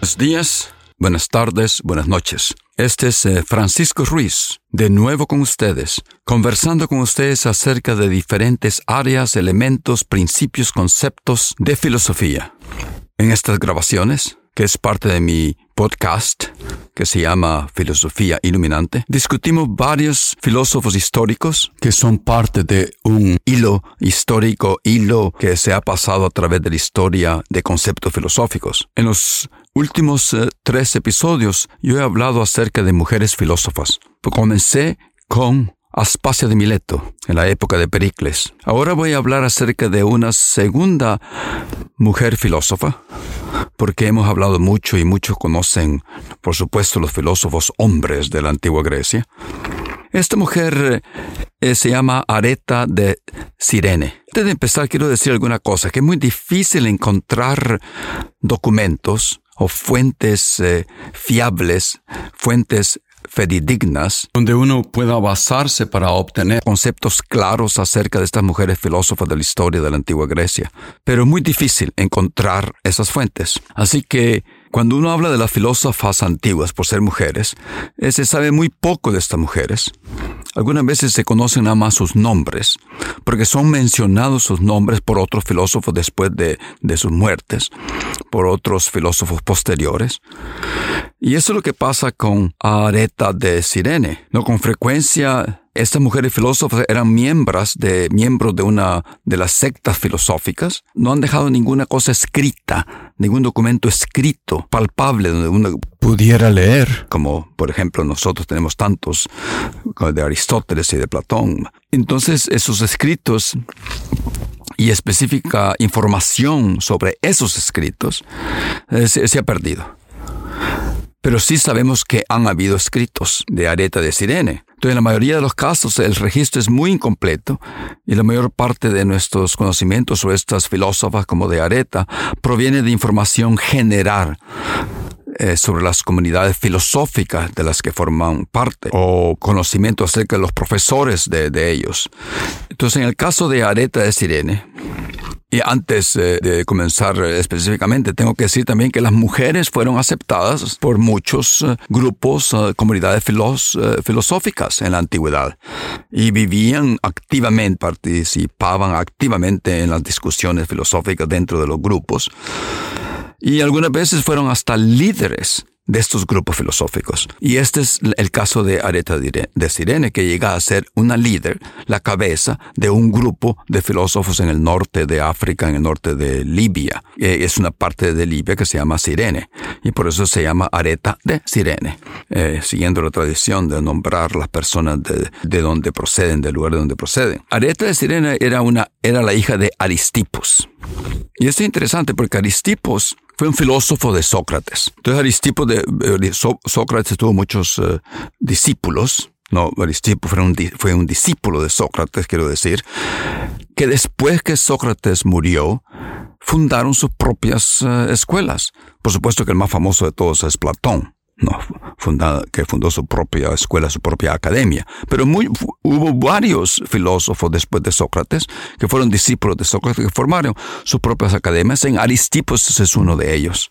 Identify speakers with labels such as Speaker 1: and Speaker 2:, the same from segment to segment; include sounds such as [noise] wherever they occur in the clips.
Speaker 1: Buenos días, buenas tardes, buenas noches. Este es eh, Francisco Ruiz, de nuevo con ustedes, conversando con ustedes acerca de diferentes áreas, elementos, principios, conceptos de filosofía. En estas grabaciones, que es parte de mi podcast, que se llama Filosofía Iluminante, discutimos varios filósofos históricos que son parte de un hilo histórico, hilo que se ha pasado a través de la historia de conceptos filosóficos. En los últimos eh, tres episodios yo he hablado acerca de mujeres filósofas. Comencé con Aspasia de Mileto, en la época de Pericles. Ahora voy a hablar acerca de una segunda mujer filósofa, porque hemos hablado mucho y muchos conocen, por supuesto, los filósofos hombres de la antigua Grecia. Esta mujer eh, se llama Areta de Sirene. Antes de empezar, quiero decir alguna cosa, que es muy difícil encontrar documentos o fuentes eh, fiables, fuentes fidedignas, donde uno pueda basarse para obtener conceptos claros acerca de estas mujeres filósofas de la historia de la antigua Grecia. Pero es muy difícil encontrar esas fuentes. Así que cuando uno habla de las filósofas antiguas por ser mujeres, eh, se sabe muy poco de estas mujeres. Algunas veces se conocen nada más sus nombres, porque son mencionados sus nombres por otros filósofos después de, de sus muertes, por otros filósofos posteriores. Y eso es lo que pasa con Areta de Sirene. No con frecuencia estas mujeres filósofas eran miembros de, miembros de una de las sectas filosóficas. No han dejado ninguna cosa escrita, ningún documento escrito, palpable, donde uno pudiera leer, como por ejemplo nosotros tenemos tantos de Aristóteles y de Platón. Entonces esos escritos y específica información sobre esos escritos eh, se, se ha perdido. Pero sí sabemos que han habido escritos de Areta de Sirene. Entonces, en la mayoría de los casos, el registro es muy incompleto y la mayor parte de nuestros conocimientos sobre estas filósofas como de Areta proviene de información general eh, sobre las comunidades filosóficas de las que forman parte o conocimiento acerca de los profesores de, de ellos. Entonces, en el caso de Areta de Sirene, y antes eh, de comenzar específicamente, tengo que decir también que las mujeres fueron aceptadas por muchos eh, grupos, eh, comunidades filosóficas en la antigüedad. Y vivían activamente, participaban activamente en las discusiones filosóficas dentro de los grupos. Y algunas veces fueron hasta líderes de estos grupos filosóficos. Y este es el caso de Areta de Sirene, que llega a ser una líder, la cabeza de un grupo de filósofos en el norte de África, en el norte de Libia. Eh, es una parte de Libia que se llama Sirene, y por eso se llama Areta de Sirene, eh, siguiendo la tradición de nombrar las personas de, de donde proceden, del lugar de donde proceden. Areta de Sirene era, una, era la hija de Aristipos. Y es interesante porque Aristipos fue un filósofo de Sócrates. Entonces Aristipo de, de Sócrates tuvo muchos uh, discípulos. No, Aristipo fue un, fue un discípulo de Sócrates, quiero decir, que después que Sócrates murió, fundaron sus propias uh, escuelas. Por supuesto que el más famoso de todos es Platón no, que fundó su propia escuela, su propia academia. Pero muy, hubo varios filósofos después de Sócrates que fueron discípulos de Sócrates que formaron sus propias academias. En Aristipos es uno de ellos.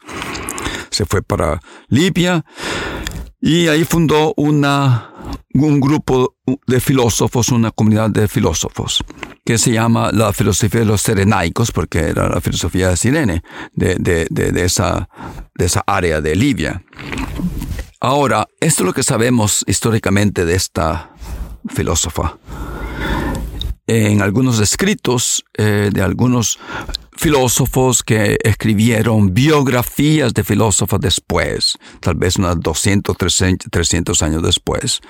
Speaker 1: Se fue para Libia y ahí fundó una, un grupo de filósofos, una comunidad de filósofos, que se llama la filosofía de los serenaicos, porque era la filosofía de Sirene, de, de, de, de esa, de esa área de Libia. Ahora, esto es lo que sabemos históricamente de esta filósofa. En algunos escritos eh, de algunos filósofos que escribieron biografías de filósofos después, tal vez unos 200, 300 años después.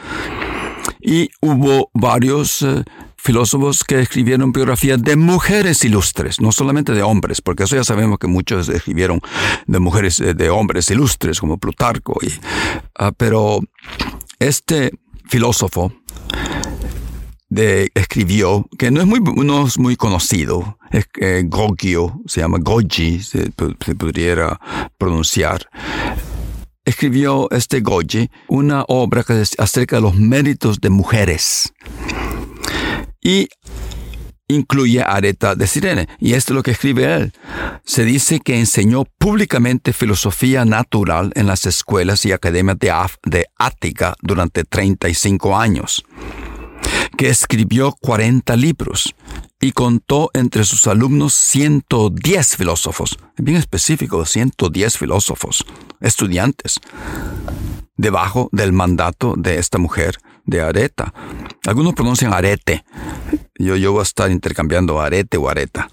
Speaker 1: Y hubo varios eh, filósofos que escribieron biografías de mujeres ilustres, no solamente de hombres, porque eso ya sabemos que muchos escribieron de mujeres, eh, de hombres ilustres, como Plutarco. Ah, pero este filósofo escribió, que no es muy, no es muy conocido, es eh, Gogio, se llama Goji, se, se pudiera pronunciar escribió este Goji una obra que es acerca de los méritos de mujeres. Y incluye Areta de Sirene. Y esto es lo que escribe él. Se dice que enseñó públicamente filosofía natural en las escuelas y academias de, de Ática durante 35 años que escribió 40 libros y contó entre sus alumnos 110 filósofos, bien específico, 110 filósofos, estudiantes, debajo del mandato de esta mujer de Areta. Algunos pronuncian arete. Yo, yo voy a estar intercambiando arete o areta.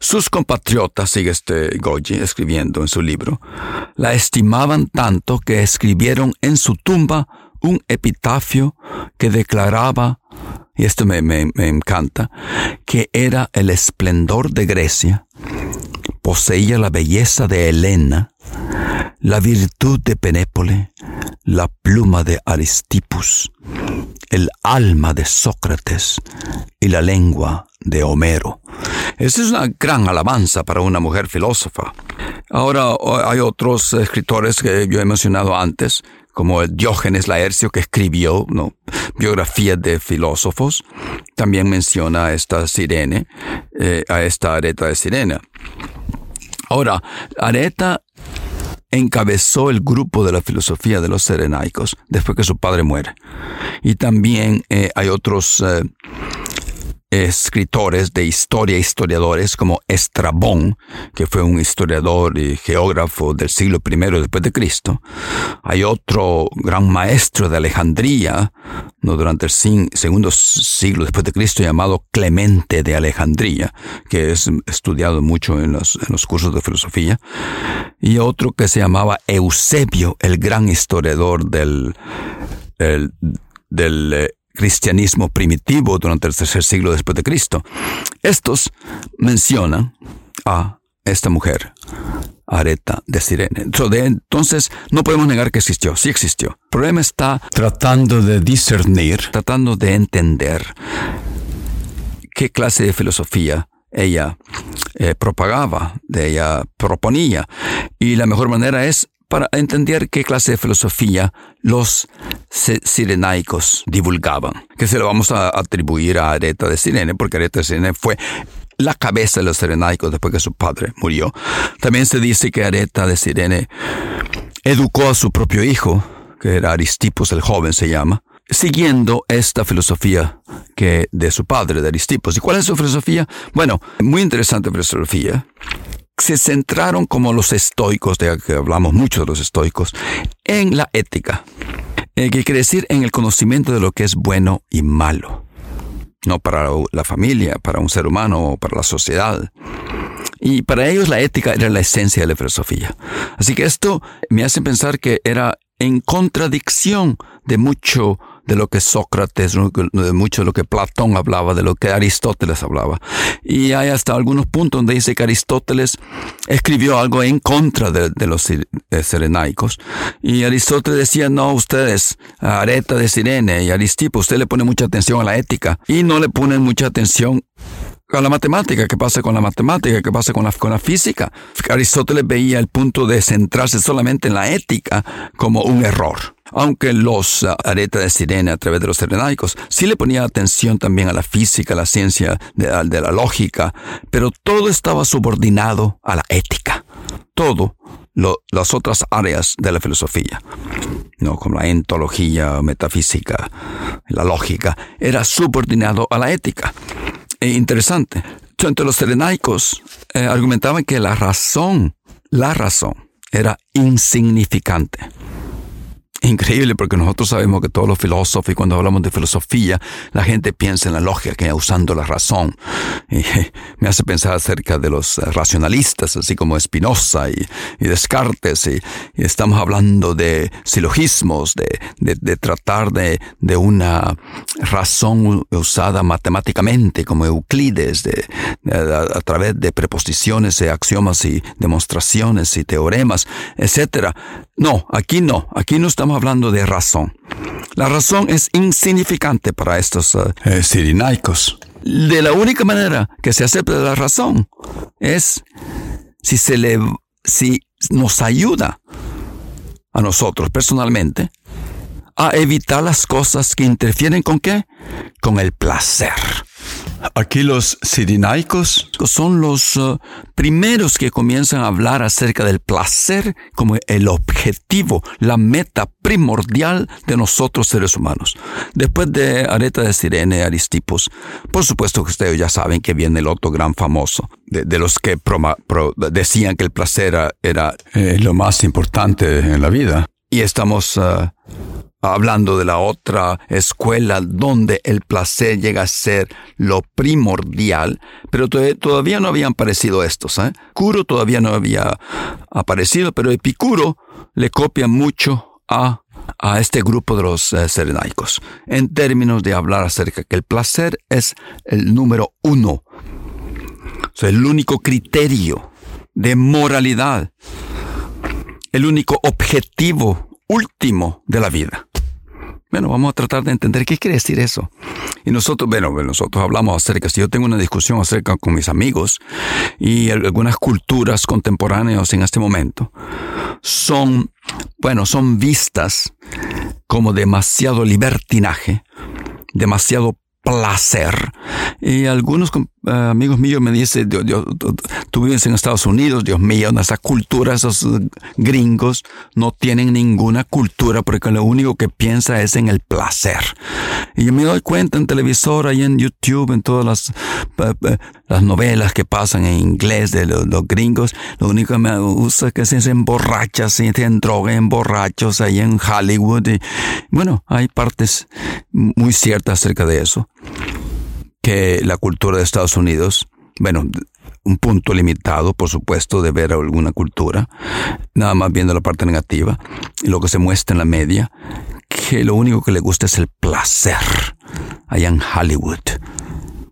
Speaker 1: Sus compatriotas, sigue este Goji escribiendo en su libro, la estimaban tanto que escribieron en su tumba un epitafio que declaraba, y esto me, encanta, que era el esplendor de Grecia, poseía la belleza de Helena, la virtud de Penépole, la pluma de Aristipus, el alma de Sócrates y la lengua de Homero. Esa es una gran alabanza para una mujer filósofa. Ahora hay otros escritores que yo he mencionado antes, como Diógenes Laercio, que escribió biografías de filósofos, también menciona a esta sirene, eh, a esta areta de sirena. Ahora, Areta encabezó el grupo de la filosofía de los serenaicos después que su padre muere. Y también eh, hay otros eh, escritores de historia, historiadores como Estrabón, que fue un historiador y geógrafo del siglo I después de Cristo. Hay otro gran maestro de Alejandría, no durante el segundo siglo después de Cristo, llamado Clemente de Alejandría, que es estudiado mucho en los, cursos de filosofía. Y otro que se llamaba Eusebio, el gran historiador del, del eh, cristianismo primitivo durante el tercer siglo después de Cristo. Estos mencionan a esta mujer, Areta de Sirene. Entonces, no podemos negar que existió, sí existió. El problema está tratando de discernir, tratando de entender qué clase de filosofía ella eh, propagaba, de ella proponía. Y la mejor manera es para entender qué clase de filosofía los sirenaicos divulgaban, que se lo vamos a atribuir a Areta de Sirene, porque Areta de Sirene fue la cabeza de los sirenaicos después que su padre murió. También se dice que Areta de Sirene educó a su propio hijo, que era Aristipos el joven se llama, siguiendo esta filosofía que de su padre, de Aristipos. ¿Y cuál es su filosofía? Bueno, muy interesante filosofía se centraron como los estoicos, de que hablamos mucho de los estoicos, en la ética, eh, que quiere decir en el conocimiento de lo que es bueno y malo, no para la familia, para un ser humano o para la sociedad. Y para ellos la ética era la esencia de la filosofía. Así que esto me hace pensar que era en contradicción de mucho de lo que Sócrates, de mucho de lo que Platón hablaba, de lo que Aristóteles hablaba. Y hay hasta algunos puntos donde dice que Aristóteles escribió algo en contra de, los eh, serenaicos. Y Aristóteles decía, no, ustedes, Areta de Sirene y Aristipo, usted le pone mucha atención a la ética y no le ponen mucha atención a la matemática, qué pasa con la matemática, qué pasa con la, con la física. Aristóteles veía el punto de centrarse solamente en la ética como un error aunque los uh, aretas de sirene a través de los serenaicos sí le ponía atención también a la física, a la ciencia de, la lógica, pero todo estaba subordinado a la ética. Todo las otras áreas de la filosofía, no como la entología, metafísica, la lógica, era subordinado a la ética. E interesante. Entre los serenaicos eh, argumentaban que la razón, la razón, era insignificante [laughs] increíble porque nosotros sabemos que todos los filósofos, y cuando hablamos de filosofía, la gente piensa en la lógica, usando la razón. Y [laughs] me hace pensar acerca de los racionalistas, así como Spinoza y, Descartes, y, estamos hablando de silogismos, de, tratar de, una razón usada matemáticamente, como Euclides, a, través de preposiciones, y axiomas y demostraciones y teoremas, etc. No, aquí no, aquí no estamos hablando de razón. La razón es insignificante para estos uh, sirinaicos. De la única manera que se acepta la razón es si se le, si nos ayuda a nosotros personalmente a evitar las cosas que interfieren con qué? Con el placer. Aquí los sirinaicos son los uh, primeros que comienzan a hablar acerca del placer como el objetivo, la meta primordial de nosotros seres humanos. Después de Areta de Sirene, Aristipos, por supuesto que ustedes ya saben que viene el otro gran famoso, de, los que decían que el placer era, eh, lo más importante en la vida. Y estamos uh, hablando de la otra escuela donde el placer llega a ser lo primordial, pero todavía no habían aparecido estos. ¿eh? Curo todavía no había aparecido, pero Epicuro le copia mucho a, a este grupo de los eh, serenaicos en términos de hablar acerca que el placer es el número uno, o el único criterio de moralidad, el único objetivo último de la vida. Bueno, vamos a tratar de entender qué quiere decir eso. Y nosotros, bueno, nosotros hablamos acerca, si yo tengo una discusión acerca con mis amigos y algunas culturas contemporáneas en este momento, son, bueno, son vistas como demasiado libertinaje, demasiado placer. Y algunos eh, amigos míos me dicen, tú vives en Estados Unidos, Dios mío, esa cultura, esos gringos no tienen ninguna cultura porque lo único que piensa es en el placer. Y yo me doy cuenta en televisor, ahí en YouTube, en todas las, eh, eh, las novelas que pasan en inglés de los, gringos, lo único que me gusta es que se emborrachas, se en droga, en borrachos ahí en Hollywood. Y, bueno, hay partes muy ciertas acerca de eso que la cultura de Estados Unidos, bueno, un punto limitado, por supuesto, de ver alguna cultura, nada más viendo la parte negativa, y lo que se muestra en la media, que lo único que le gusta es el placer, allá en Hollywood,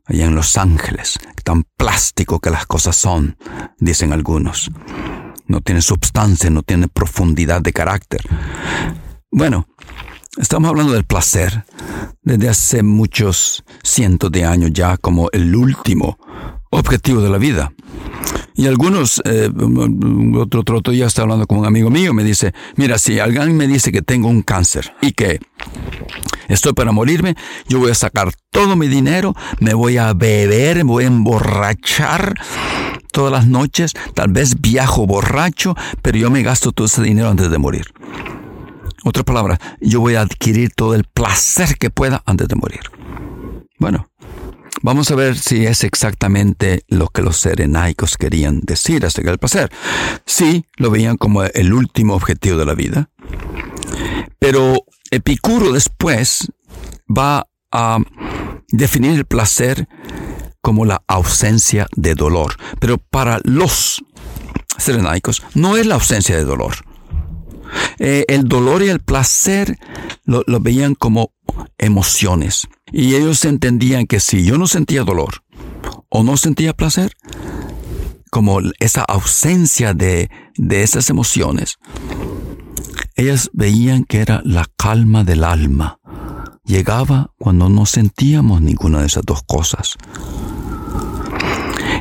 Speaker 1: allá en Los Ángeles, tan plástico que las cosas son, dicen algunos. No tiene substancia, no tiene profundidad de carácter. Bueno, Estamos hablando del placer desde hace muchos cientos de años ya como el último objetivo de la vida. Y algunos, eh, otro, otro día estaba hablando con un amigo mío, me dice, mira, si alguien me dice que tengo un cáncer y que estoy para morirme, yo voy a sacar todo mi dinero, me voy a beber, me voy a emborrachar todas las noches, tal vez viajo borracho, pero yo me gasto todo ese dinero antes de morir. Otra palabra, yo voy a adquirir todo el placer que pueda antes de morir. Bueno, vamos a ver si es exactamente lo que los serenaicos querían decir acerca del placer. Sí, lo veían como el último objetivo de la vida. Pero Epicuro después va a definir el placer como la ausencia de dolor. Pero para los serenaicos no es la ausencia de dolor. Eh, el dolor y el placer lo, veían como emociones. Y ellos entendían que si yo no sentía dolor o no sentía placer, como esa ausencia de, de esas emociones, ellas veían que era la calma del alma. Llegaba cuando no sentíamos ninguna de esas dos cosas.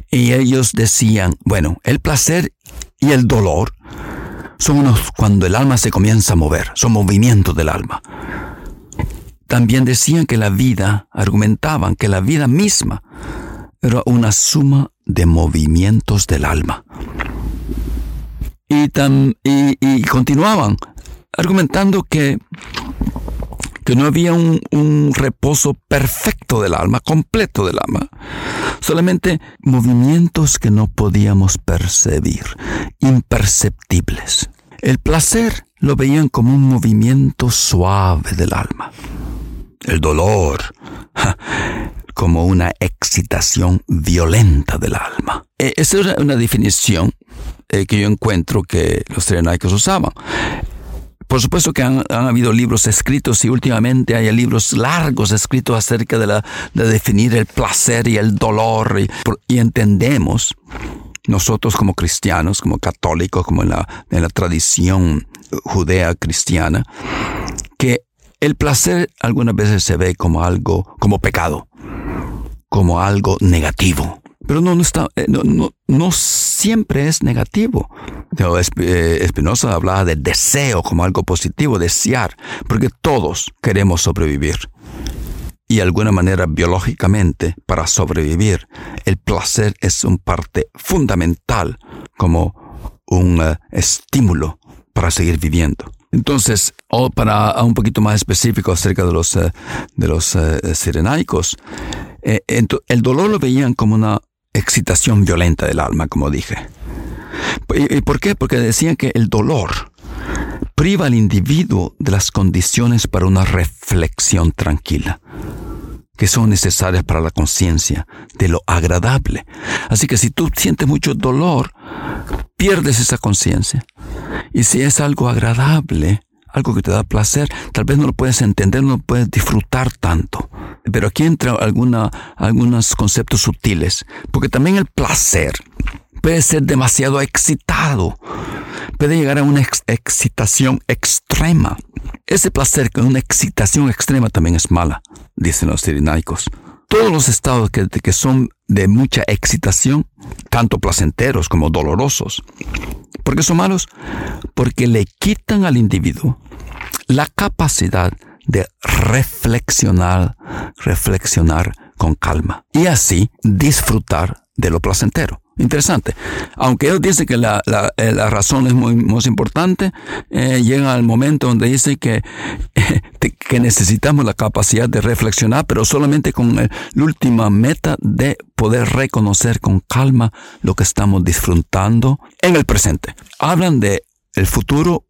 Speaker 1: Y ellos decían, bueno, el placer y el dolor son unos cuando el alma se comienza a mover, son movimientos del alma. También decían que la vida, argumentaban que la vida misma era una suma de movimientos del alma. Y, y, continuaban argumentando que, que no había un, reposo perfecto del alma, completo del alma, solamente movimientos que no podíamos percibir, imperceptibles. El placer lo veían como un movimiento suave del alma. El dolor como una excitación violenta del alma. E, esa es una definición eh, que yo encuentro que los serenaicos usaban. Por supuesto que han, habido libros escritos y últimamente hay libros largos escritos acerca de, la, de definir el placer y el dolor y, entendemos nosotros como cristianos, como católicos, como en la, en la tradición judea cristiana, que el placer algunas veces se ve como algo, como pecado, como algo negativo. Pero no, no, está, eh, no, no, no siempre es negativo. Espinosa eh, hablaba del deseo como algo positivo, desear, porque todos queremos sobrevivir. Y de alguna manera biológicamente, para sobrevivir, el placer es un parte fundamental como un eh, estímulo para seguir viviendo. Entonces, o para un poquito más específico acerca de los, de los sirenaicos, el dolor lo veían como una excitación violenta del alma, como dije. ¿Y por qué? Porque decían que el dolor priva al individuo de las condiciones para una reflexión tranquila que son necesarias para la conciencia de lo agradable. Así que si tú sientes mucho dolor, pierdes esa conciencia. Y si es algo agradable, algo que te da placer, tal vez no lo puedes entender, no lo puedes disfrutar tanto. Pero aquí entra alguna, algunos conceptos sutiles, porque también el placer puede ser demasiado excitado, puede llegar a una excitación extrema. Ese placer con una excitación extrema también es mala, dicen los sirinaicos. Todos los estados que, que son de mucha excitación, tanto placenteros como dolorosos, ¿por qué son malos? Porque le quitan al individuo la capacidad de reflexionar, reflexionar con calma y así disfrutar de lo placentero. Interesante. Aunque ellos dicen que la, eh, razón es muy, muy importante, eh, llega el momento donde dice que, [laughs] que necesitamos la capacidad de reflexionar, pero solamente con la última meta de poder reconocer con calma lo que estamos disfrutando en el presente. Hablan de el futuro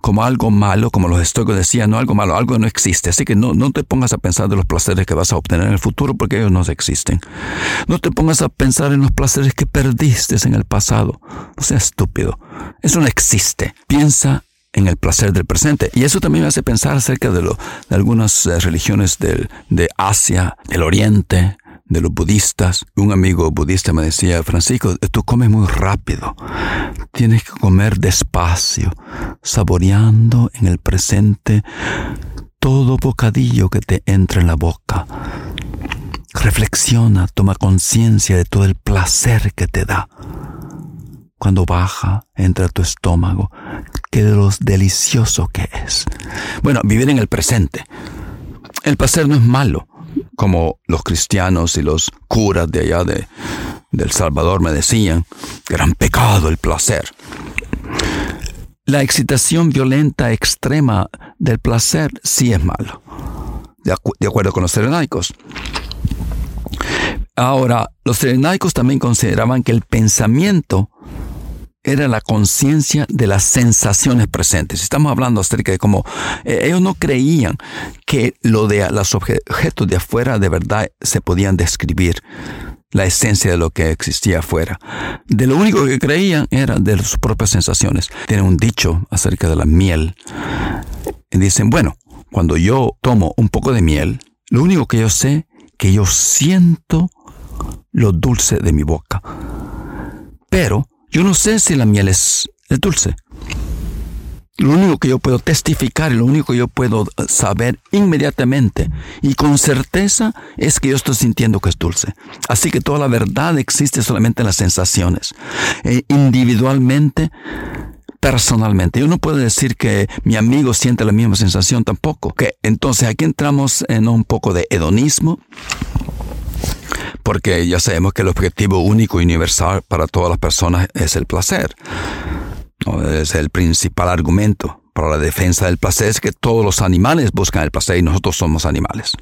Speaker 1: como algo malo, como los estoicos decían, no algo malo, algo no existe. Así que no, no te pongas a pensar de los placeres que vas a obtener en el futuro porque ellos no existen. No te pongas a pensar en los placeres que perdiste en el pasado. No seas estúpido. Eso no existe. Piensa en el placer del presente. Y eso también me hace pensar acerca de, lo, de algunas eh, religiones del, de Asia, del Oriente, de los budistas. Un amigo budista me decía, Francisco, tú comes muy rápido. Tienes que comer despacio, saboreando en el presente todo bocadillo que te entra en la boca. Reflexiona, toma conciencia de todo el placer que te da. Cuando baja, entra tu estómago, qué de delicioso que es. Bueno, vivir en el presente. El placer no es malo como los cristianos y los curas de allá de, El Salvador me decían, gran pecado el placer. La excitación violenta extrema del placer sí es malo, de, de acuerdo con los serenaicos. Ahora, los serenaicos también consideraban que el pensamiento era la conciencia de las sensaciones presentes. Estamos hablando acerca de cómo eh, ellos no creían que lo de los objetos de afuera de verdad se podían describir la esencia de lo que existía afuera. De lo único que creían era de sus propias sensaciones. Tienen un dicho acerca de la miel. Y dicen, bueno, cuando yo tomo un poco de miel, lo único que yo sé que yo siento lo dulce de mi boca. Pero yo no sé si la miel es, dulce. Lo único que yo puedo testificar lo único que yo puedo saber inmediatamente y con certeza es que yo estoy sintiendo que es dulce. Así que toda la verdad existe solamente en las sensaciones. E individualmente, personalmente. Yo no puedo decir que mi amigo siente la misma sensación tampoco. Que entonces aquí entramos en un poco de hedonismo porque ya sabemos que el objetivo único y universal para todas las personas es el placer. Es el principal argumento para la defensa del placer es que todos los animales buscan el placer y nosotros somos animales.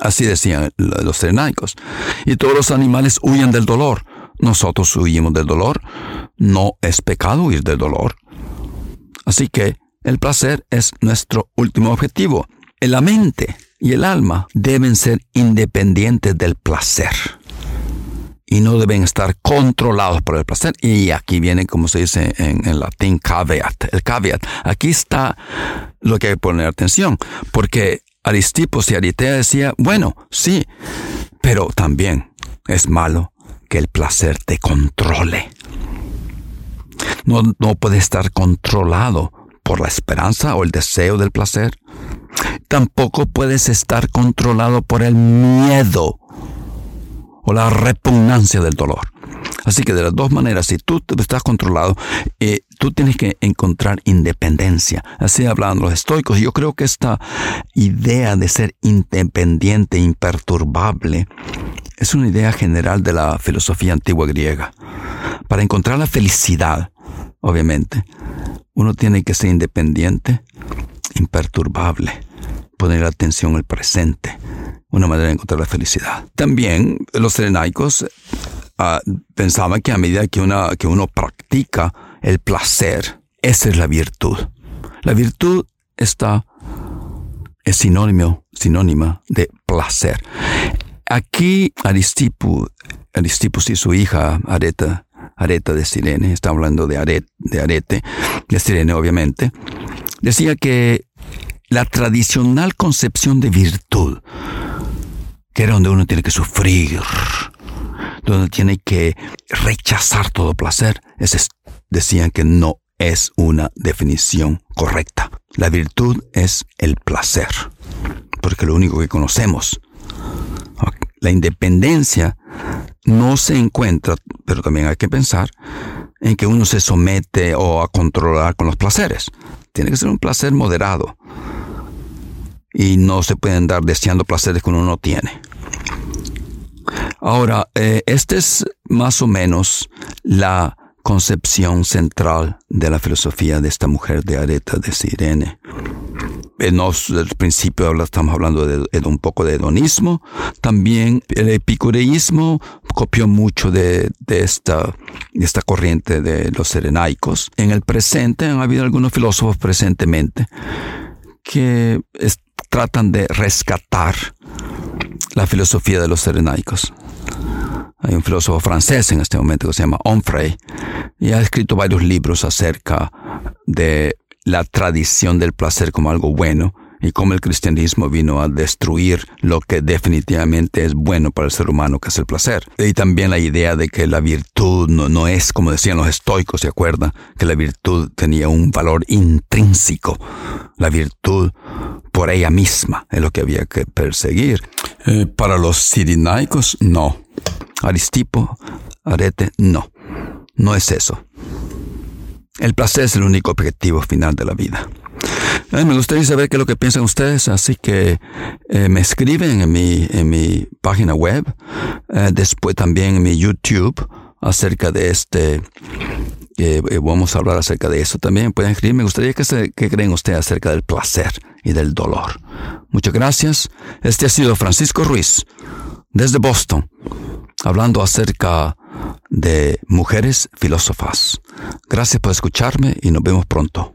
Speaker 1: Así decían los serenaicos. Y todos los animales huyen del dolor. Nosotros huimos del dolor. No es pecado huir del dolor. Así que el placer es nuestro último objetivo. La mente y el alma deben ser independientes del placer y no deben estar controlados por el placer. Y aquí viene, como se dice en, latín, caveat. El caveat. Aquí está lo que hay que poner atención, porque Aristipos y Aritea decía, bueno, sí, pero también es malo que el placer te controle. No, no puede estar controlado por la esperanza o el deseo del placer. Tampoco puedes estar controlado por el miedo o la repugnancia del dolor. Así que de las dos maneras, si tú estás controlado, eh, tú tienes que encontrar independencia. Así hablan los estoicos. Yo creo que esta idea de ser independiente, imperturbable, es una idea general de la filosofía antigua griega. Para encontrar la felicidad, obviamente, uno tiene que ser independiente, imperturbable, poner atención al presente, una manera de encontrar la felicidad. También los serenaicos ah, pensaban que a medida que, una, que uno practica el placer, esa es la virtud. La virtud está es sinónimo, sinónima de placer. Aquí Aristipus, Aristipus y su hija Areta Areta de Sirene, está hablando de, Arete, de Arete, de Sirene obviamente, decía que la tradicional concepción de virtud, que era donde uno tiene que sufrir, donde tiene que rechazar todo placer, decían que no es una definición correcta. La virtud es el placer, porque lo único que conocemos. La independencia no se encuentra, pero también hay que pensar en que uno se somete o a controlar con los placeres. Tiene que ser un placer moderado. Y no se pueden dar deseando placeres que uno no tiene. Ahora, eh, esta es más o menos la concepción central de la filosofía de esta mujer de Areta de Sirene en el principio estamos hablando de, un poco de hedonismo. También el epicureísmo copió mucho de, esta, esta corriente de los serenaicos. En el presente han habido algunos filósofos presentemente que tratan de rescatar la filosofía de los serenaicos. Hay un filósofo francés en este momento que se llama Onfray y ha escrito varios libros acerca de la tradición del placer como algo bueno y cómo el cristianismo vino a destruir lo que definitivamente es bueno para el ser humano, que es el placer. Y también la idea de que la virtud no, es, como decían los estoicos, ¿se acuerda? Que la virtud tenía un valor intrínseco. La virtud por ella misma es lo que había que perseguir. Eh, para los sirinaicos, no. Aristipo, Arete, no. No es eso. El placer es el único objetivo final de la vida. Me gustaría saber qué es lo que piensan ustedes, así que eh, me escriben en mi, página web, eh, después también en mi YouTube acerca de este, eh, vamos a hablar acerca de eso también. Pueden escribir, me gustaría que, se, que creen ustedes acerca del placer y del dolor. Muchas gracias. Este ha sido Francisco Ruiz, desde Boston, hablando acerca de mujeres filósofas. Gracias por escucharme y nos vemos pronto.